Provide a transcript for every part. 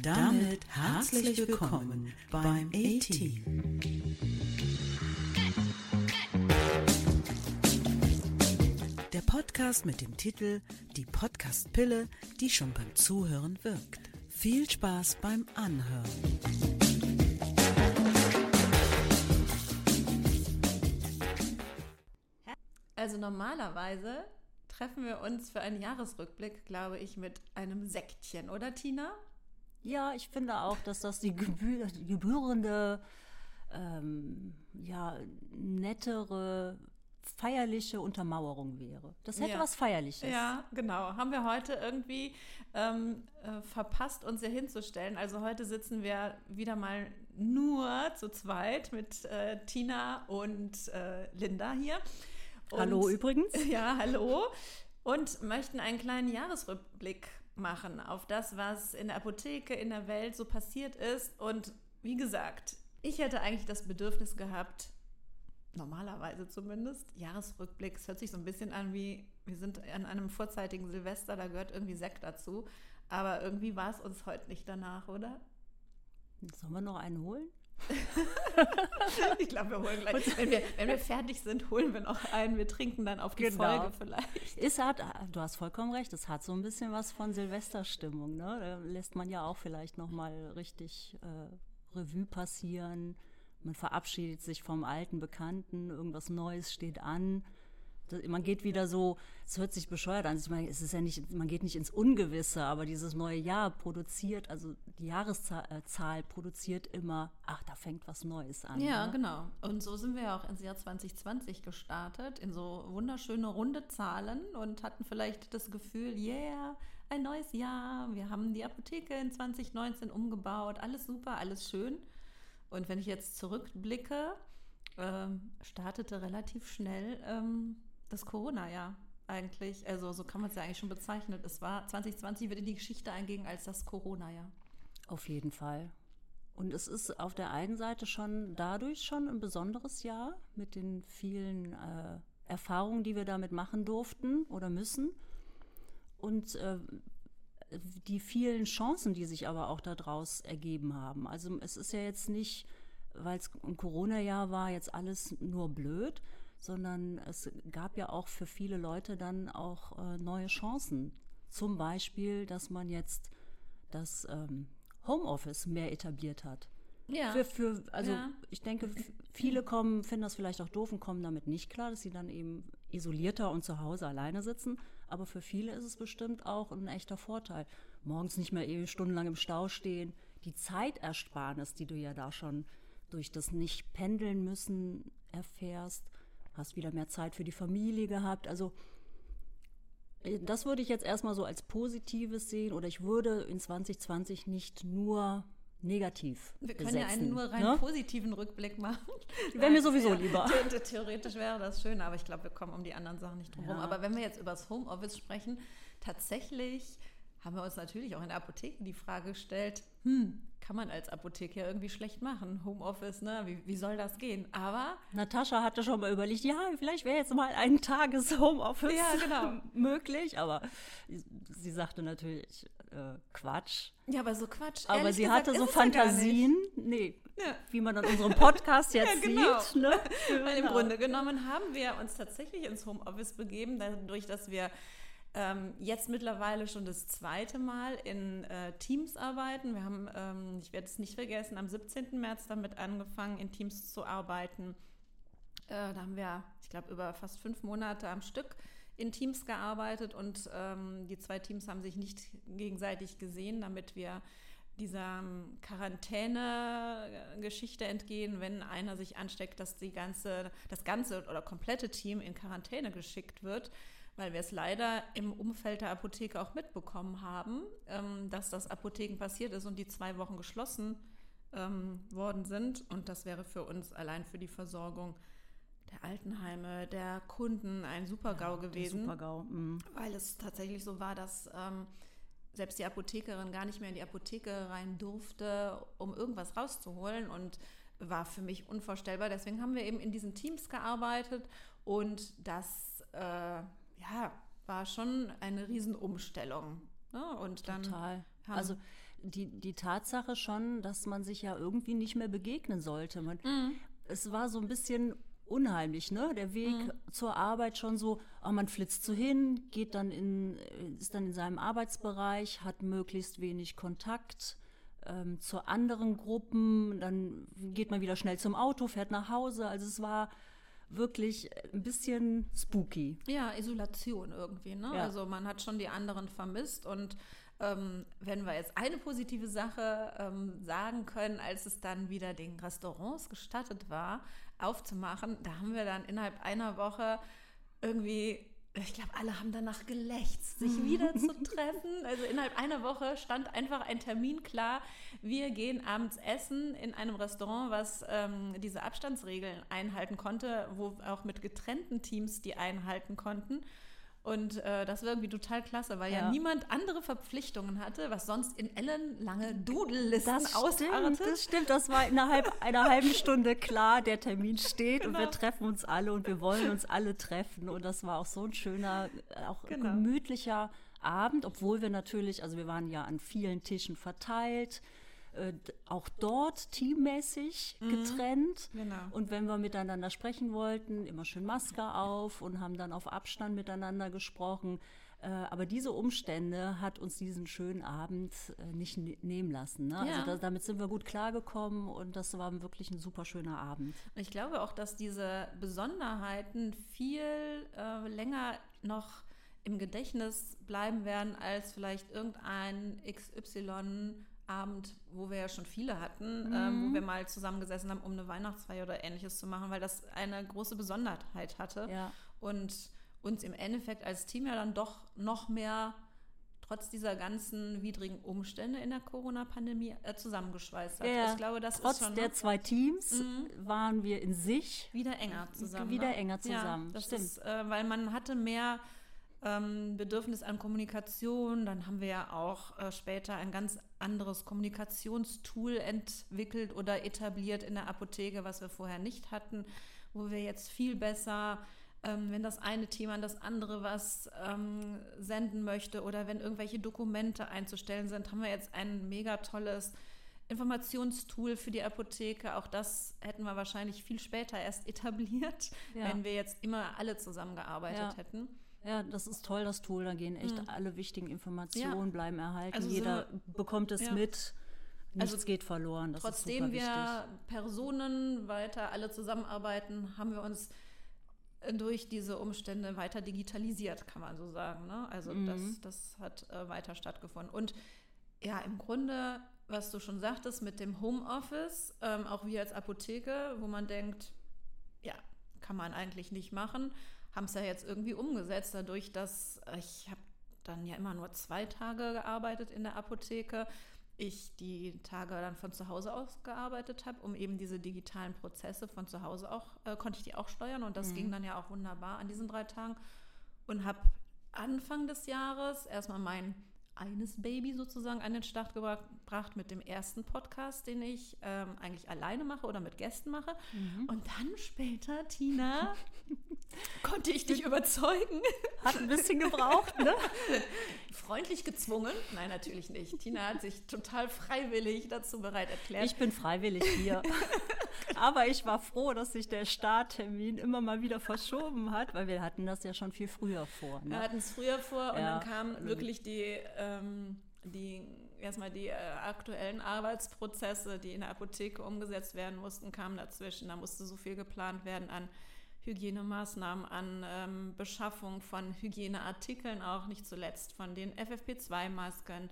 Und damit herzlich willkommen beim A-Team. Der Podcast mit dem Titel Die Podcast-Pille, die schon beim Zuhören wirkt. Viel Spaß beim Anhören. Also normalerweise treffen wir uns für einen Jahresrückblick, glaube ich, mit einem Sektchen, oder Tina? Ja, ich finde auch, dass das die, gebühr die gebührende, ähm, ja, nettere, feierliche Untermauerung wäre. Das hätte Ja. was Feierliches. Ja, genau. Haben wir heute irgendwie ähm, äh, verpasst, uns hier hinzustellen. Also heute sitzen wir wieder mal nur zu zweit mit äh, Tina und äh, Linda hier. Und, Hallo übrigens. Ja, hallo. Und möchten einen kleinen Jahresrückblick machen auf das, was in der Apotheke, in der Welt so passiert ist. Und wie gesagt, ich hätte eigentlich das Bedürfnis gehabt, normalerweise zumindest, Jahresrückblick, es hört sich so ein bisschen an wie, wir sind an einem vorzeitigen Silvester, da gehört irgendwie Sekt dazu. Aber irgendwie war es uns heute nicht danach, oder? Sollen wir noch einen holen? Ich glaube, wir holen gleich. Wenn wir, wenn wir fertig sind, holen wir noch einen. Wir trinken dann auf die Genau. Folge vielleicht. Es hat, du hast vollkommen recht, es hat so ein bisschen was von Silvesterstimmung. Ne? Da lässt man ja auch vielleicht noch mal richtig äh, Revue passieren. Man verabschiedet sich vom alten Bekannten, irgendwas Neues steht an. Man geht wieder so, es hört sich bescheuert an. Ich meine, es ist ja nicht, man geht nicht ins Ungewisse, aber dieses neue Jahr produziert, also die Jahreszahl äh, produziert immer, ach, da fängt was Neues an. Ja, ne? genau. Und so sind wir ja auch ins Jahr 2020 gestartet, in so wunderschöne runde Zahlen und hatten vielleicht das Gefühl, yeah, ein neues Jahr, wir haben die Apotheke in 2019 umgebaut, alles super, alles schön. Und wenn ich jetzt zurückblicke, ähm, startete relativ schnell ähm, das Corona-Jahr eigentlich. Also so kann man es ja eigentlich schon bezeichnen. Es war 2020 wird in die Geschichte eingehen als das Corona-Jahr. Auf jeden Fall. Und es ist auf der einen Seite schon dadurch schon ein besonderes Jahr mit den vielen äh, Erfahrungen, die wir damit machen durften oder müssen. Und äh, die vielen Chancen, die sich aber auch daraus ergeben haben. Also es ist ja jetzt nicht, weil es ein Corona-Jahr war, jetzt alles nur blöd, sondern es gab ja auch für viele Leute dann auch äh, neue Chancen. Zum Beispiel, dass man jetzt das ähm, Homeoffice mehr etabliert hat. Ja. Für, für, also Ja. ich denke, viele kommen, finden das vielleicht auch doof und kommen damit nicht klar, dass sie dann eben isolierter und zu Hause alleine sitzen. Aber für viele ist es bestimmt auch ein echter Vorteil. Morgens nicht mehr ewig stundenlang im Stau stehen. Die Zeitersparnis, die du ja da schon durch das nicht pendeln müssen erfährst, hast wieder mehr Zeit für die Familie gehabt. Also äh, das würde ich jetzt erstmal so als Positives sehen oder ich würde in 2020 nicht nur negativ Wir können besetzen, ja einen nur rein ne? positiven Rückblick machen. Wäre mir sowieso ja, lieber. the- the- Theoretisch wäre das schön, aber ich glaube, wir kommen um die anderen Sachen nicht drum herum. Ja. Aber wenn wir jetzt über das Homeoffice sprechen, tatsächlich haben wir uns natürlich auch in der Apotheke die Frage gestellt, hm, kann man als Apotheker irgendwie schlecht machen, Homeoffice, ne? Wie, wie soll das gehen? Aber Natascha hatte schon mal überlegt, ja, vielleicht wäre jetzt mal ein Tages Homeoffice Ja, genau. möglich, aber sie sagte natürlich äh, Quatsch. ja, aber so Quatsch. Aber Ehrlich sie gesagt, hatte so. Fantasien, nee, Ja. wie man an unserem Podcast jetzt Ja, genau. sieht. Ne? Weil im Genau. Grunde genommen haben wir uns tatsächlich ins Homeoffice begeben, dadurch, dass wir ähm, jetzt mittlerweile schon das zweite Mal in äh, Teams arbeiten. Wir haben, ähm, ich werde es nicht vergessen, am 17. März damit angefangen, in Teams zu arbeiten. Äh, da haben wir, ich glaube, über fast fünf Monate am Stück in Teams gearbeitet und ähm, die zwei Teams haben sich nicht gegenseitig gesehen, damit wir dieser ähm, Quarantäne-Geschichte entgehen, wenn einer sich ansteckt, dass die ganze, das ganze oder komplette Team in Quarantäne geschickt wird, weil wir es leider im Umfeld der Apotheke auch mitbekommen haben, ähm, dass das Apotheken passiert ist und die zwei Wochen geschlossen ähm, worden sind. Und das wäre für uns allein für die Versorgung der Altenheime, der Kunden ein Super-GAU Der gewesen Super-GAU. mhm. weil es tatsächlich so war, dass ähm, selbst die Apothekerin gar nicht mehr in die Apotheke rein durfte, um irgendwas rauszuholen und war für mich unvorstellbar. Deswegen haben wir eben in diesen Teams gearbeitet und das äh, ja, war schon eine Riesenumstellung. Ne? Und dann Total. Also die, die Tatsache schon, dass man sich ja irgendwie nicht mehr begegnen sollte. Man, Mhm. Es war so ein bisschen unheimlich, ne? Der Weg Mhm. zur Arbeit schon so, ah, man flitzt so hin, geht dann in, ist dann in seinem Arbeitsbereich, hat möglichst wenig Kontakt ähm, zu anderen Gruppen, dann geht man wieder schnell zum Auto, fährt nach Hause. Also es war wirklich ein bisschen spooky. Ja, Isolation irgendwie. Ne? Ja. Also man hat schon die anderen vermisst und ähm, wenn wir jetzt eine positive Sache ähm, sagen können, als es dann wieder den Restaurants gestattet war, aufzumachen, da haben wir dann innerhalb einer Woche irgendwie, ich glaube, alle haben danach gelächzt, sich wieder zu treffen. Also innerhalb einer Woche stand einfach ein Termin klar. Wir gehen abends essen in einem Restaurant, was ähm, diese Abstandsregeln einhalten konnte, wo auch mit getrennten Teams die einhalten konnten. Und äh, das war irgendwie total klasse, weil ja. Ja. niemand andere Verpflichtungen hatte, was sonst in ellenlange Dudellisten Das stimmt, ausartet. das stimmt. Das war innerhalb einer halben Stunde klar, der Termin steht und wir Genau. treffen uns alle und wir wollen uns alle treffen. Und das war auch so ein schöner, äh, auch Genau. gemütlicher Abend, obwohl wir natürlich, also wir waren ja an vielen Tischen verteilt, äh, auch dort teammäßig getrennt. Genau. Und wenn wir miteinander sprechen wollten, immer schön Maske auf und haben dann auf Abstand miteinander gesprochen. Äh, aber diese Umstände hat uns diesen schönen Abend äh, nicht ne nehmen lassen. Ne? Ja. Also da, damit sind wir gut klargekommen und das war wirklich ein super schöner Abend. Ich glaube auch, dass diese Besonderheiten viel länger noch im Gedächtnis bleiben werden als vielleicht irgendein XY-Abend, wo wir ja schon viele hatten, ähm, wo wir mal zusammengesessen haben, um eine Weihnachtsfeier oder ähnliches zu machen, weil das eine große Besonderheit hatte Ja. und uns im Endeffekt als Team ja dann doch noch mehr trotz dieser ganzen widrigen Umstände in der Corona-Pandemie äh, zusammengeschweißt hat. Ja, ich glaube, das Trotz ist schon der zwei Teams waren wir in sich wieder enger zusammen. Wieder ne? enger zusammen, Ja, das stimmt. ist, äh, weil man hatte mehr ähm, Bedürfnis an Kommunikation. Dann haben wir ja auch äh, später ein ganz anderes Kommunikationstool entwickelt oder etabliert in der Apotheke, was wir vorher nicht hatten, wo wir jetzt viel besser ähm, wenn das eine Team an das andere was ähm, senden möchte oder wenn irgendwelche Dokumente einzustellen sind, haben wir jetzt ein mega tolles Informationstool für die Apotheke. Auch das hätten wir wahrscheinlich viel später erst etabliert, Ja. wenn wir jetzt immer alle zusammengearbeitet Ja. hätten. Ja, das ist toll, das Tool. Da gehen echt alle wichtigen Informationen, Ja. bleiben erhalten. Also Jeder bekommt es ja. mit. Nichts Also geht verloren. Das Trotzdem ist super wir. Personen weiter alle zusammenarbeiten, haben wir uns durch diese Umstände weiter digitalisiert, kann man so sagen. Ne? Also Mhm. das, das hat äh, weiter stattgefunden. Und ja, im Grunde, was du schon sagtest mit dem Homeoffice, ähm, auch wir als Apotheke, wo man denkt, ja, kann man eigentlich nicht machen, haben es ja jetzt irgendwie umgesetzt, dadurch, dass äh, ich habe dann ja immer nur zwei Tage gearbeitet in der Apotheke, ich die Tage dann von zu Hause aus gearbeitet habe, um eben diese digitalen Prozesse von zu Hause auch, äh, konnte ich die auch steuern und das ging dann ja auch wunderbar an diesen drei Tagen. Und habe Anfang des Jahres erstmal mein eines Baby sozusagen an den Start gebra- gebracht mit dem ersten Podcast, den ich ähm, eigentlich alleine mache oder mit Gästen mache. Und dann später, Tina, konnte ich dich überzeugen. Hat ein bisschen gebraucht, ne? Freundlich gezwungen? Nein, natürlich nicht. Tina hat sich total freiwillig dazu bereit erklärt. Ich bin freiwillig hier. Aber ich war froh, dass sich der Starttermin immer mal wieder verschoben hat, weil wir hatten das ja schon viel früher vor. Wir Ne? hatten es früher vor und Ja. dann kamen wirklich die, ähm, die erstmal die äh, aktuellen Arbeitsprozesse, die in der Apotheke umgesetzt werden mussten, kamen dazwischen. Da musste so viel geplant werden an Hygienemaßnahmen, an ähm, Beschaffung von Hygieneartikeln, auch nicht zuletzt von den FFP2-Masken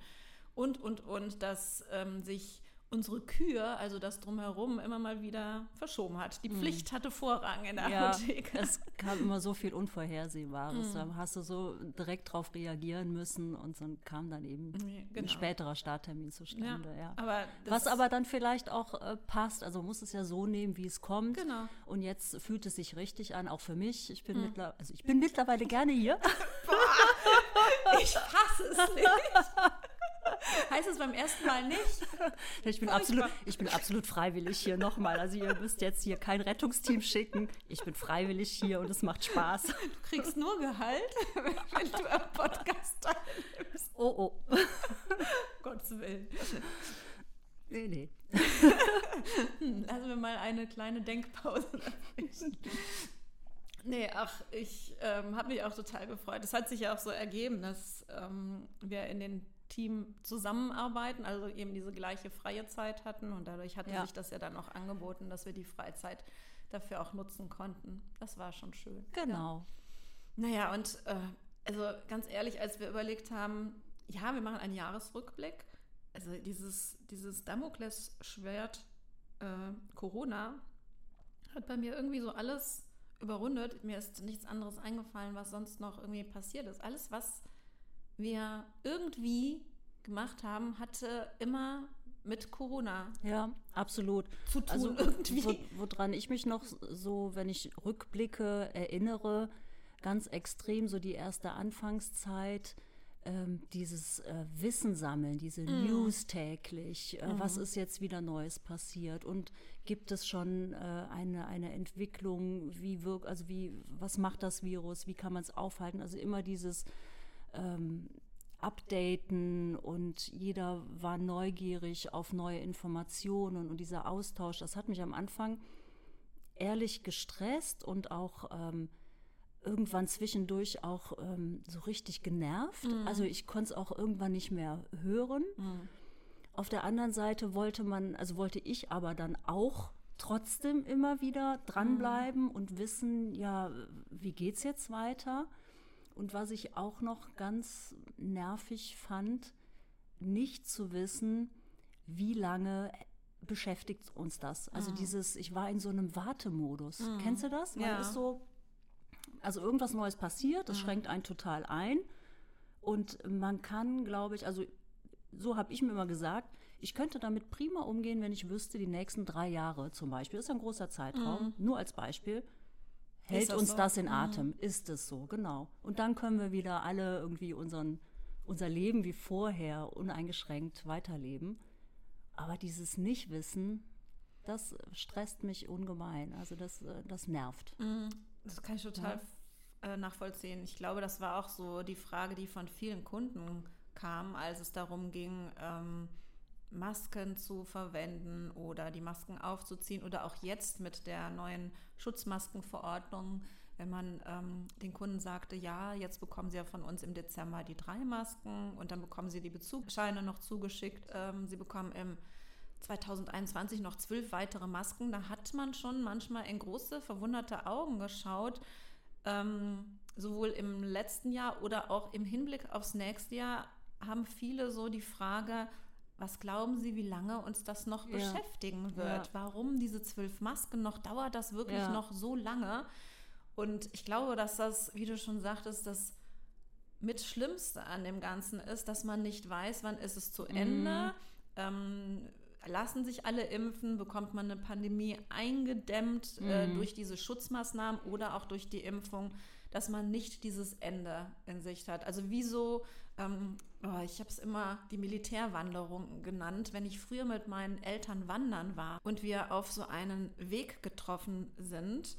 und, und, und, dass ähm, sich unsere Kühe, also das drumherum, immer mal wieder verschoben hat. Die Pflicht hatte Vorrang in der. Ja, Apotheke. es kam immer so viel Unvorhersehbares. Mhm. Da hast du so direkt drauf reagieren müssen und dann kam dann eben ein genau. späterer Starttermin zustande. Ja. Aber das- Was aber dann vielleicht auch äh, passt, also man muss es ja so nehmen, wie es kommt. Genau. Und jetzt fühlt es sich richtig an, auch für mich. Ich bin, mittler also ich bin mittlerweile gerne hier. Ich fasse es nicht. Heißt es beim ersten Mal nicht? Ich bin, absolut, ich bin absolut freiwillig hier nochmal. Also ihr müsst jetzt hier kein Rettungsteam schicken. Ich bin freiwillig hier und es macht Spaß. Du kriegst nur Gehalt, wenn du am Podcast teilnimmst. Oh, oh. Gottes Willen. Nee, nee. Hm, Lassen wir mal eine kleine Denkpause. Nee, ach, ich ähm, habe mich auch total gefreut. Es hat sich ja auch so ergeben, dass ähm, wir in den Team zusammenarbeiten, also eben diese gleiche freie Zeit hatten und dadurch hatte Ja. sich das ja dann auch angeboten, dass wir die Freizeit dafür auch nutzen konnten. Das war schon schön. Genau. Naja, und äh, also ganz ehrlich, als wir überlegt haben, ja, wir machen einen Jahresrückblick, also dieses, dieses Damoklesschwert äh, Corona hat bei mir irgendwie so alles überrundet. Mir ist nichts anderes eingefallen, was sonst noch irgendwie passiert ist. Alles, was wir irgendwie gemacht haben, hatte immer mit Corona Ja, absolut. zu tun Also irgendwie. wo, woran ich mich noch so, wenn ich rückblicke, erinnere, ganz extrem so die erste Anfangszeit, ähm, dieses äh, Wissen sammeln, diese Mm. News täglich, äh, was ist jetzt wieder Neues passiert und gibt es schon äh, eine, eine Entwicklung, wie wirkt, also wie, was macht das Virus, wie kann man es aufhalten, also immer dieses ähm, Updaten und jeder war neugierig auf neue Informationen und dieser Austausch, das hat mich am Anfang ehrlich gestresst und auch ähm, irgendwann zwischendurch auch ähm, so richtig genervt. Also ich konnte es auch irgendwann nicht mehr hören. Auf der anderen Seite wollte man, also wollte ich aber dann auch trotzdem immer wieder dranbleiben und wissen, ja, wie geht's jetzt weiter? Und was ich auch noch ganz nervig fand, nicht zu wissen, wie lange beschäftigt uns das. Also dieses, ich war in so einem Wartemodus. Kennst du das? Man Ja. ist so, also irgendwas Neues passiert, das schränkt einen total ein. Und man kann, glaube ich, also so habe ich mir immer gesagt, ich könnte damit prima umgehen, wenn ich wüsste, die nächsten drei Jahre zum Beispiel, ist ein großer Zeitraum, nur als Beispiel, hält das uns so? das in Atem. Ist es so, genau. Und dann können wir wieder alle irgendwie unseren, unser Leben wie vorher uneingeschränkt weiterleben. Aber dieses Nichtwissen, das stresst mich ungemein. Also das, äh, das nervt. Das kann ich total äh, nachvollziehen. Ich glaube, das war auch so die Frage, die von vielen Kunden kam, als es darum ging, ähm, Masken zu verwenden oder die Masken aufzuziehen oder auch jetzt mit der neuen Schutzmaskenverordnung, wenn man ähm, den Kunden sagte, ja, jetzt bekommen Sie ja von uns im Dezember die drei Masken und dann bekommen Sie die Bezugsscheine noch zugeschickt. Ähm, Sie bekommen im 2021 noch zwölf weitere Masken. Da hat man schon manchmal in große, verwunderte Augen geschaut. Ähm, sowohl im letzten Jahr oder auch im Hinblick aufs nächste Jahr haben viele so die Frage, was glauben Sie, wie lange uns das noch Ja. beschäftigen wird? Ja. Warum diese zwölf Masken noch? Dauert das wirklich Ja. noch so lange? Und ich glaube, dass das, wie du schon sagtest, das mit Schlimmste an dem Ganzen ist, dass man nicht weiß, wann ist es zu Ende. Ähm, lassen sich alle impfen? Bekommt man eine Pandemie eingedämmt äh, durch diese Schutzmaßnahmen oder auch durch die Impfung, dass man nicht dieses Ende in Sicht hat? Also wieso, ähm, oh, ich habe es immer die Militärwanderung genannt, wenn ich früher mit meinen Eltern wandern war und wir auf so einen Weg getroffen sind,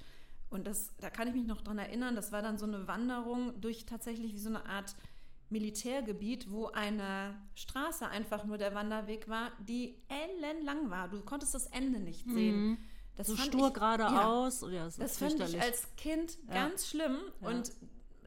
und das, da kann ich mich noch dran erinnern, das war dann so eine Wanderung durch tatsächlich wie so eine Art Militärgebiet, wo eine Straße einfach nur der Wanderweg war, die ellenlang war. Du konntest das Ende nicht sehen. Das So stur ich- geradeaus. Ja, das ist das fand ich als Kind Ja. ganz schlimm. Ja. Und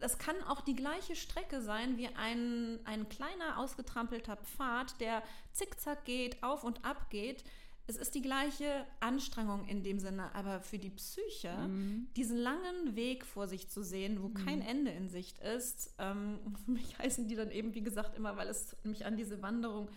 das kann auch die gleiche Strecke sein wie ein, ein kleiner ausgetrampelter Pfad, der zickzack geht, auf und ab geht. Es ist die gleiche Anstrengung in dem Sinne, aber für die Psyche, Mhm. diesen langen Weg vor sich zu sehen, wo kein Ende in Sicht ist, ähm, für mich heißen die dann eben, wie gesagt, immer, weil es mich an diese Wanderung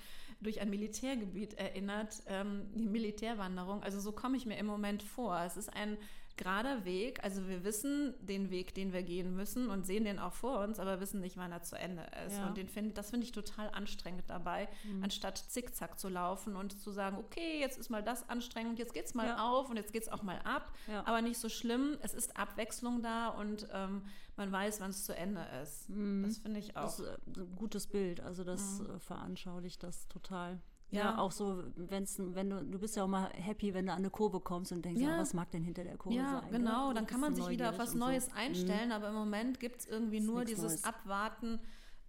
durch ein Militärgebiet erinnert, ähm, die Militärwanderung. Also so komme ich mir im Moment vor. Es ist ein gerader Weg. Also wir wissen den Weg, den wir gehen müssen und sehen den auch vor uns, aber wissen nicht, wann er zu Ende ist. Ja. Und den find, das finde ich total anstrengend dabei, Mhm. anstatt zickzack zu laufen und zu sagen, okay, jetzt ist mal das anstrengend, jetzt geht's mal Ja. auf und jetzt geht's auch mal ab. Ja. Aber nicht so schlimm. Es ist Abwechslung da und ähm, man weiß, wann es zu Ende ist. Das finde ich auch. Mhm. Das ist äh, ein gutes Bild. Also das äh, veranschaulicht das total. Ja, Ja. auch so, wenn's, wenn du, du bist ja auch mal happy, wenn du an eine Kurve kommst und denkst, Ja. ah, was mag denn hinter der Kurve Ja, sein? genau. ne? Dann kann man sich wieder auf was und so. Neues Mhm. einstellen, aber im Moment gibt es irgendwie Ist nur dieses Neues. Abwarten.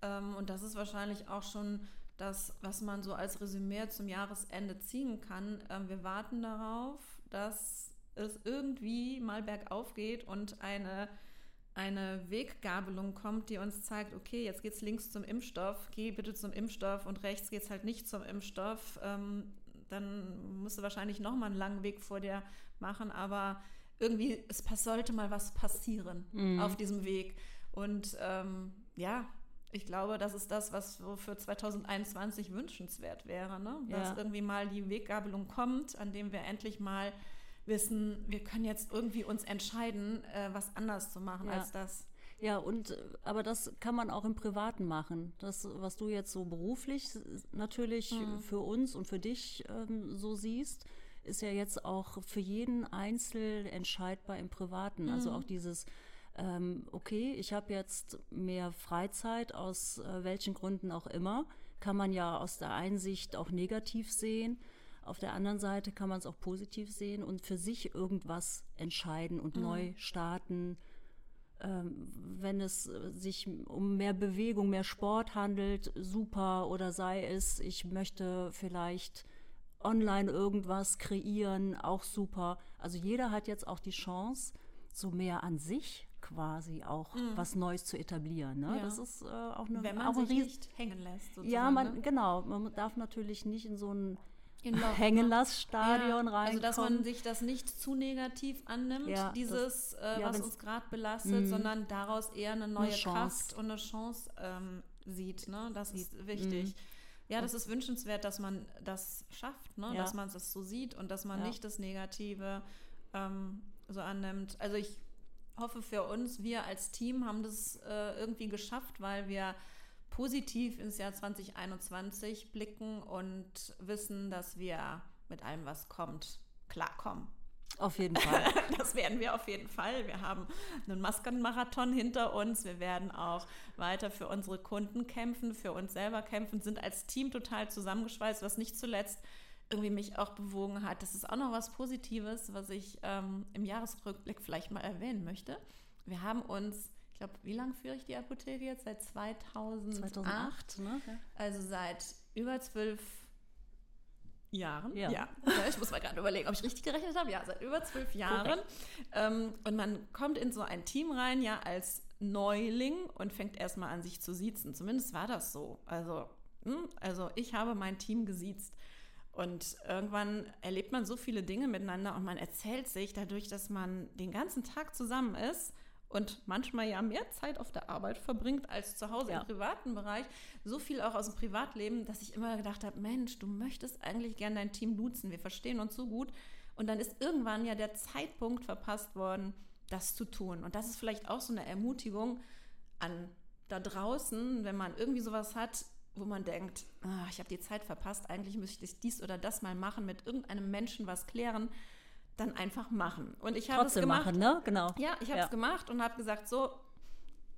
Ähm, und das ist wahrscheinlich auch schon das, was man so als Resümee zum Jahresende ziehen kann. Ähm, wir warten darauf, dass es irgendwie mal bergauf geht und eine, eine Weggabelung kommt, die uns zeigt, okay, jetzt geht's links zum Impfstoff, geh bitte zum Impfstoff und rechts geht's halt nicht zum Impfstoff. Ähm, dann musst du wahrscheinlich noch mal einen langen Weg vor dir machen, aber irgendwie, es sollte mal was passieren Mhm. auf diesem Weg. Und ähm, ja, ich glaube, das ist das, was für 2021 wünschenswert wäre, ne? dass Ja. irgendwie mal die Weggabelung kommt, an dem wir endlich mal wissen, wir können jetzt irgendwie uns entscheiden, äh, was anders zu machen Ja. als das. Ja, und äh, aber das kann man auch im Privaten machen. Das, was du jetzt so beruflich natürlich Mhm. für uns und für dich ähm, so siehst, ist ja jetzt auch für jeden einzeln entscheidbar im Privaten. Also Mhm. auch dieses ähm, okay, ich habe jetzt mehr Freizeit aus äh, welchen Gründen auch immer, kann man ja aus der Einsicht auch negativ sehen. Auf der anderen Seite kann man es auch positiv sehen und für sich irgendwas entscheiden und neu starten ähm, wenn es äh, sich um mehr Bewegung, mehr Sport handelt, super. Oder sei es, ich möchte vielleicht online irgendwas kreieren, auch super. Also jeder hat jetzt auch die Chance, so mehr an sich quasi auch was Neues zu etablieren. Ne? Mhm. Ja. Das ist äh, auch, eine, Wenn man auch sich nicht hängen lässt. Ja, man, ne? genau. Man darf natürlich nicht in so ein In Loch, ne? Hängenlassstadion rein. Also, dass man sich das nicht zu negativ annimmt, Ja, dieses, äh, ja, was uns gerade belastet, sondern daraus eher eine neue Chance. Kraft und eine Chance ähm, sieht. Ne? Das ist wichtig. Ja, das ist wünschenswert, dass man das schafft, ne? Ja. dass man es so sieht und dass man Ja. nicht das Negative ähm, so annimmt. Also ich hoffe für uns, wir als Team haben das äh, irgendwie geschafft, weil wir positiv ins Jahr 2021 blicken und wissen, dass wir mit allem, was kommt, klarkommen. Auf jeden Fall. Das werden wir auf jeden Fall. Wir haben einen Maskenmarathon hinter uns. Wir werden auch weiter für unsere Kunden kämpfen, für uns selber kämpfen, sind als Team total zusammengeschweißt, was nicht zuletzt irgendwie mich auch bewogen hat. Das ist auch noch was Positives, was ich ähm, im Jahresrückblick vielleicht mal erwähnen möchte. Wir haben uns, ich glaube, wie lange führe ich die Apotheke jetzt? Seit 2008. 2008, ne? Ja. Also seit über zwölf Jahren. Ja. Ja. Ich muss mal gerade überlegen, ob ich richtig gerechnet habe. Ja, seit über zwölf Jahren. Ähm, und man kommt in so ein Team rein, ja, als Neuling und fängt erstmal an, sich zu siezen. Zumindest war das so. Also, hm, also ich habe mein Team gesiezt. Und irgendwann erlebt man so viele Dinge miteinander und man erzählt sich dadurch, dass man den ganzen Tag zusammen ist und manchmal ja mehr Zeit auf der Arbeit verbringt als zu Hause Ja. im privaten Bereich, so viel auch aus dem Privatleben, dass ich immer gedacht habe, Mensch, du möchtest eigentlich gern dein Team duzen, wir verstehen uns so gut. Und dann ist irgendwann ja der Zeitpunkt verpasst worden, das zu tun. Und das ist vielleicht auch so eine Ermutigung an da draußen, wenn man irgendwie sowas hat, wo man denkt, ah, ich habe die Zeit verpasst, eigentlich müsste ich dies oder das mal machen, mit irgendeinem Menschen was klären, dann einfach machen. Und ich habe es gemacht. machen, ne? Genau. Ja, ich habe es Ja. gemacht und habe gesagt, so,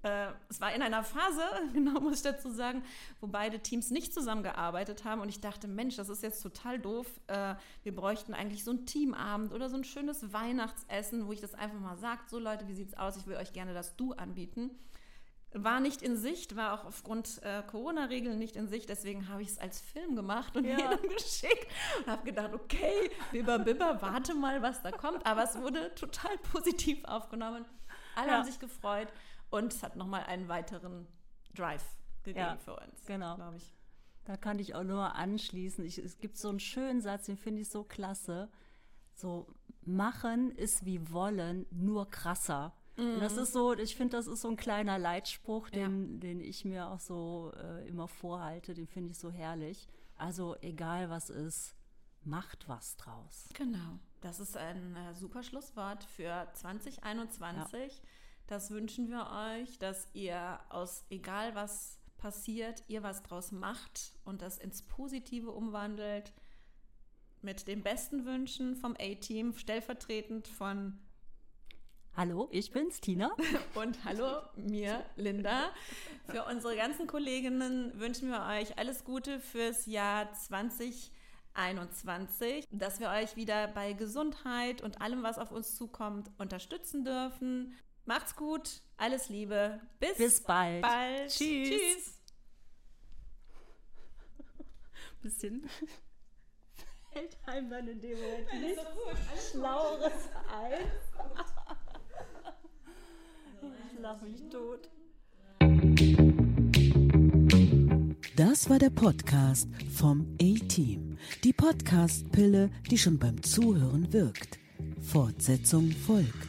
äh, es war in einer Phase, genau muss ich dazu sagen, wo beide Teams nicht zusammengearbeitet haben und ich dachte, Mensch, das ist jetzt total doof. Äh, wir bräuchten eigentlich so einen Teamabend oder so ein schönes Weihnachtsessen, wo ich das einfach mal sage, so Leute, wie sieht's aus? Ich will euch gerne das Du anbieten. War nicht in Sicht, war auch aufgrund äh, Corona-Regeln nicht in Sicht, deswegen habe ich es als Film gemacht und Ja. jedem geschickt und habe gedacht, okay, Bibber Bibber, warte mal, was da kommt. Aber es wurde total positiv aufgenommen. Alle Ja. haben sich gefreut und es hat nochmal einen weiteren Drive gegeben Ja, für uns. genau. Glaube ich. Da kann ich auch nur anschließen. Ich, es gibt so einen schönen Satz, den finde ich so klasse. So, machen ist wie wollen, nur krasser. Das ist so, ich finde, das ist so ein kleiner Leitspruch, den, den ich mir auch so äh, immer vorhalte. Den finde ich so herrlich. Also, egal was ist, macht was draus. Genau. Das ist ein äh, super Schlusswort für 2021. Ja. Das wünschen wir euch, dass ihr aus egal was passiert, ihr was draus macht und das ins Positive umwandelt. Mit den besten Wünschen vom A-Team, stellvertretend von Hallo, ich bin's, Tina. Und hallo, mir, Linda. Für unsere ganzen Kolleginnen wünschen wir euch alles Gute fürs Jahr 2021, dass wir euch wieder bei Gesundheit und allem, was auf uns zukommt, unterstützen dürfen. Macht's gut, alles Liebe. Bis, Bis bald. bald. Tschüss. Tschüss. Bisschen fällt einem dann in dem Moment nichts Schlaueres ein. Ich lache mich tot. Das war der Podcast vom A-Team. Die Podcast-Pille, die schon beim Zuhören wirkt. Fortsetzung folgt.